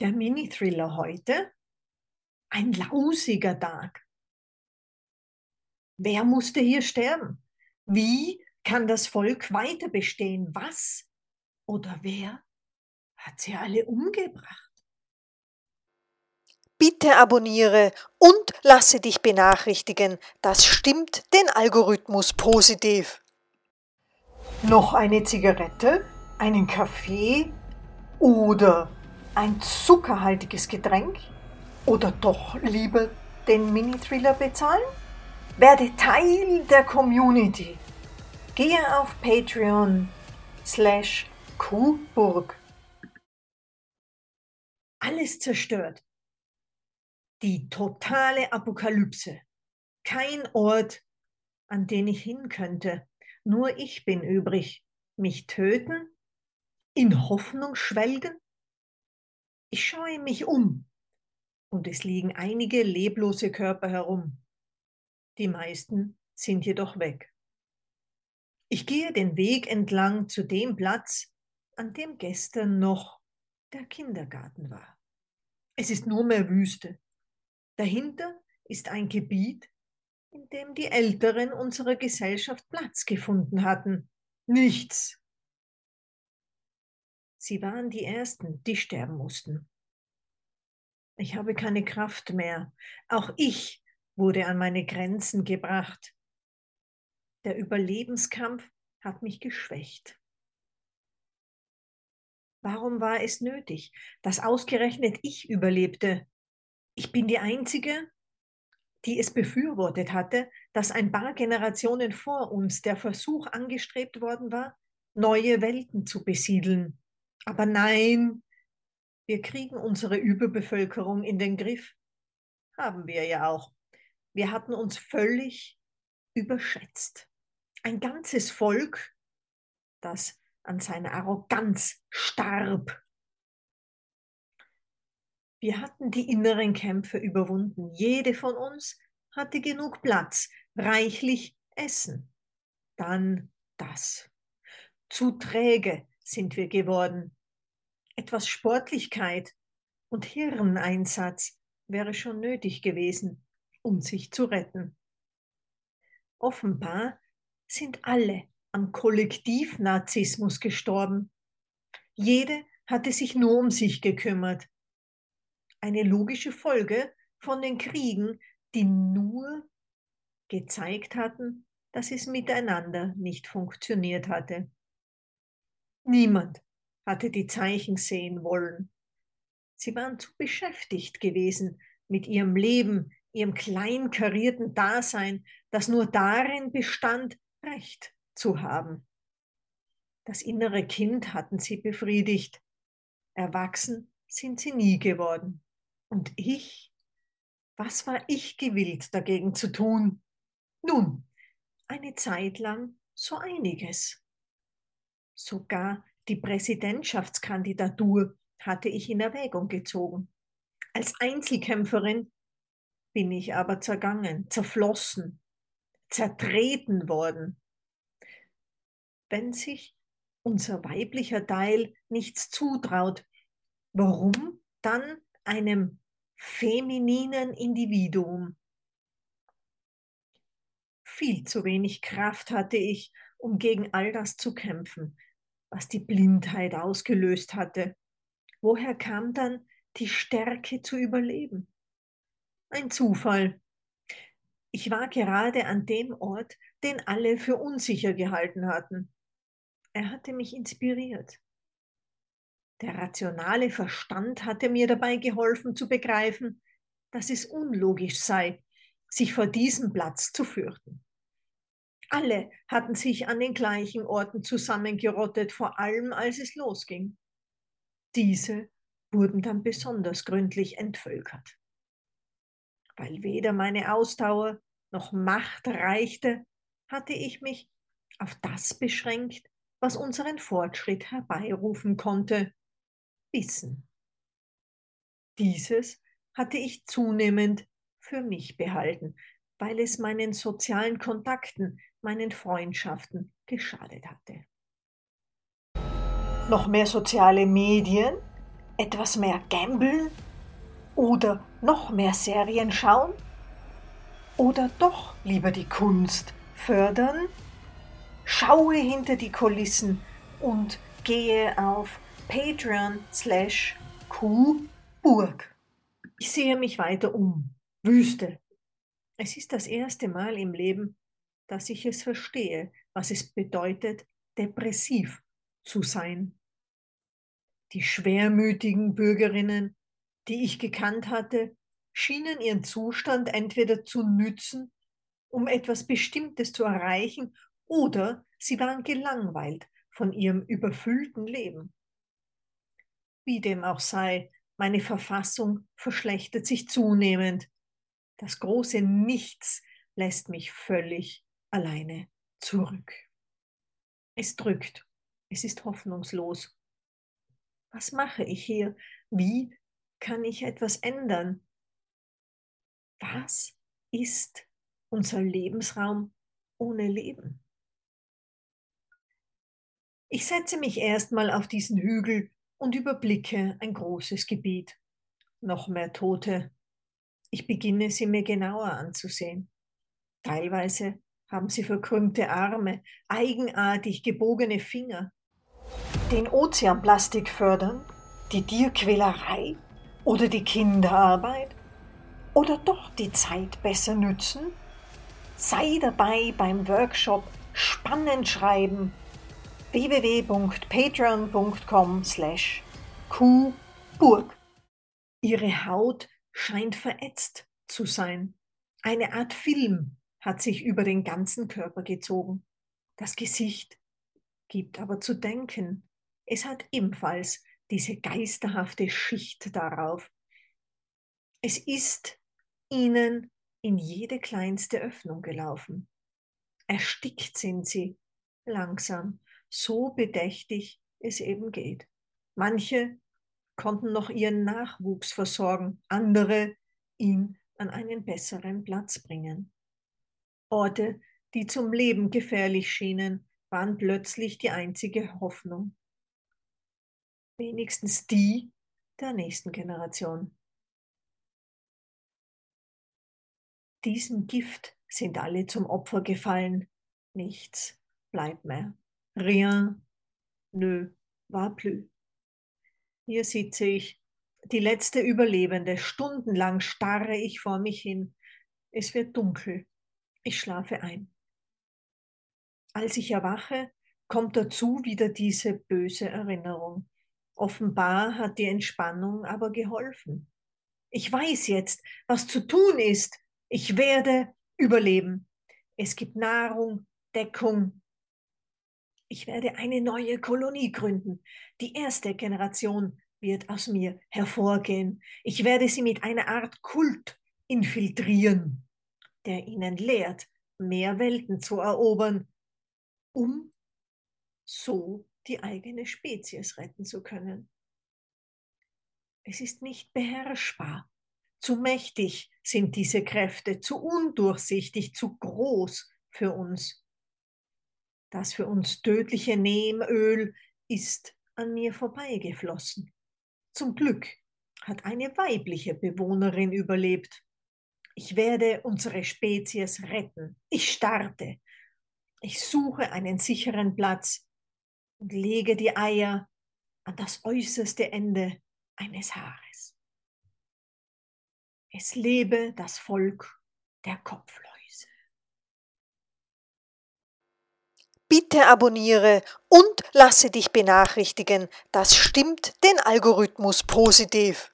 Der Mini-Thriller heute? Ein lausiger Tag. Wer musste hier sterben? Wie kann das Volk weiter bestehen? Was oder wer hat sie alle umgebracht? Bitte abonniere und lasse dich benachrichtigen. Das stimmt den Algorithmus positiv. Noch eine Zigarette, einen Kaffee oder ein zuckerhaltiges Getränk oder doch lieber den Mini-Thriller bezahlen? Werde Teil der Community. Gehe auf Patreon slash Kuhburg. Alles zerstört. Die totale Apokalypse. Kein Ort, an den ich hin könnte. Nur ich bin übrig. Mich töten? In Hoffnung schwelgen? Ich schaue mich um und es liegen einige leblose Körper herum. Die meisten sind jedoch weg. Ich gehe den Weg entlang zu dem Platz, an dem gestern noch der Kindergarten war. Es ist nur mehr Wüste. Dahinter ist ein Gebiet, in dem die Älteren unserer Gesellschaft Platz gefunden hatten. Nichts Sie waren die Ersten, die sterben mussten. Ich habe keine Kraft mehr. Auch ich wurde an meine Grenzen gebracht. Der Überlebenskampf hat mich geschwächt. Warum war es nötig, dass ausgerechnet ich überlebte? Ich bin die Einzige, die es befürwortet hatte, dass ein paar Generationen vor uns der Versuch angestrebt worden war, neue Welten zu besiedeln. Aber nein, wir kriegen unsere Überbevölkerung in den Griff. Haben wir ja auch. Wir hatten uns völlig überschätzt. Ein ganzes Volk, das an seiner Arroganz starb. Wir hatten die inneren Kämpfe überwunden. Jede von uns hatte genug Platz, reichlich Essen. Dann das. Zu träge, sind wir geworden. Etwas Sportlichkeit und Hirneinsatz wäre schon nötig gewesen, um sich zu retten. Offenbar sind alle am Kollektivnarzissmus gestorben. Jede hatte sich nur um sich gekümmert. Eine logische Folge von den Kriegen, die nur gezeigt hatten, dass es miteinander nicht funktioniert hatte. Niemand hatte die Zeichen sehen wollen. Sie waren zu beschäftigt gewesen mit ihrem Leben, ihrem kleinkarierten Dasein, das nur darin bestand, Recht zu haben. Das innere Kind hatten sie befriedigt. Erwachsen sind sie nie geworden. Und ich? Was war ich gewillt dagegen zu tun? Nun, eine Zeit lang so einiges. Sogar die Präsidentschaftskandidatur hatte ich in Erwägung gezogen. Als Einzelkämpferin bin ich aber zergangen, zerflossen, zertreten worden. Wenn sich unser weiblicher Teil nichts zutraut, warum dann einem femininen Individuum? Viel zu wenig Kraft hatte ich, um gegen all das zu kämpfen, was die Blindheit ausgelöst hatte. Woher kam dann die Stärke zu überleben? Ein Zufall. Ich war gerade an dem Ort, den alle für unsicher gehalten hatten. Er hatte mich inspiriert. Der rationale Verstand hatte mir dabei geholfen zu begreifen, dass es unlogisch sei, sich vor diesem Platz zu fürchten. Alle hatten sich an den gleichen Orten zusammengerottet, vor allem als es losging. Diese wurden dann besonders gründlich entvölkert. Weil weder meine Ausdauer noch Macht reichte, hatte ich mich auf das beschränkt, was unseren Fortschritt herbeirufen konnte, Wissen. Dieses hatte ich zunehmend für mich behalten, weil es meinen sozialen Kontakten, meinen Freundschaften geschadet hatte. Noch mehr soziale Medien etwas mehr gambeln? Oder noch mehr Serien schauen? Oder doch lieber die Kunst fördern? Schaue hinter die Kulissen und gehe auf Patreon slash Q-Burg. Ich sehe mich weiter um. Wüste. Es ist das erste Mal im Leben, dass ich es verstehe, was es bedeutet, depressiv zu sein. Die schwermütigen Bürgerinnen, die ich gekannt hatte, schienen ihren Zustand entweder zu nützen, um etwas Bestimmtes zu erreichen, oder sie waren gelangweilt von ihrem überfüllten Leben. Wie dem auch sei, meine Verfassung verschlechtert sich zunehmend. Das große Nichts lässt mich völlig alleine zurück. Es drückt, es ist hoffnungslos. Was mache ich hier? Wie kann ich etwas ändern? Was ist unser Lebensraum ohne Leben? Ich setze mich erstmal auf diesen Hügel und überblicke ein großes Gebiet. Noch mehr Tote. Ich beginne sie mir genauer anzusehen. Teilweise haben sie verkrümmte Arme, eigenartig gebogene Finger. Den Ozeanplastik fördern, die Tierquälerei oder die Kinderarbeit? Oder doch die Zeit besser nützen? Sei dabei beim Workshop Spannend schreiben www.patreon.com slash qburg. Ihre Haut scheint verätzt zu sein. Eine Art Film hat sich über den ganzen Körper gezogen. Das Gesicht gibt aber zu denken. Es hat ebenfalls diese geisterhafte Schicht darauf. Es ist ihnen in jede kleinste Öffnung gelaufen. Erstickt sind sie, langsam, so bedächtig es eben geht. Manche konnten noch ihren Nachwuchs versorgen, andere ihn an einen besseren Platz bringen. Orte, die zum Leben gefährlich schienen, waren plötzlich die einzige Hoffnung. Wenigstens die der nächsten Generation. Diesem Gift sind alle zum Opfer gefallen. Nichts bleibt mehr. Rien ne va plus. Hier sitze ich, die letzte Überlebende. Stundenlang starre ich vor mich hin. Es wird dunkel. Ich schlafe ein. Als ich erwache, kommt dazu wieder diese böse Erinnerung. Offenbar hat die Entspannung aber geholfen. Ich weiß jetzt, was zu tun ist. Ich werde überleben. Es gibt Nahrung, Deckung. Ich werde eine neue Kolonie gründen. Die erste Generation wird aus mir hervorgehen. Ich werde sie mit einer Art Kult infiltrieren der ihnen lehrt, mehr Welten zu erobern, um so die eigene Spezies retten zu können. Es ist nicht beherrschbar. Zu mächtig sind diese Kräfte, zu undurchsichtig, zu groß für uns. Das für uns tödliche Nehmöl ist an mir vorbeigeflossen. Zum Glück hat eine weibliche Bewohnerin überlebt. Ich werde unsere Spezies retten. Ich starte. Ich suche einen sicheren Platz und lege die Eier an das äußerste Ende eines Haares. Es lebe das Volk der Kopfläuse. Bitte abonniere und lasse dich benachrichtigen. Das stimmt den Algorithmus positiv.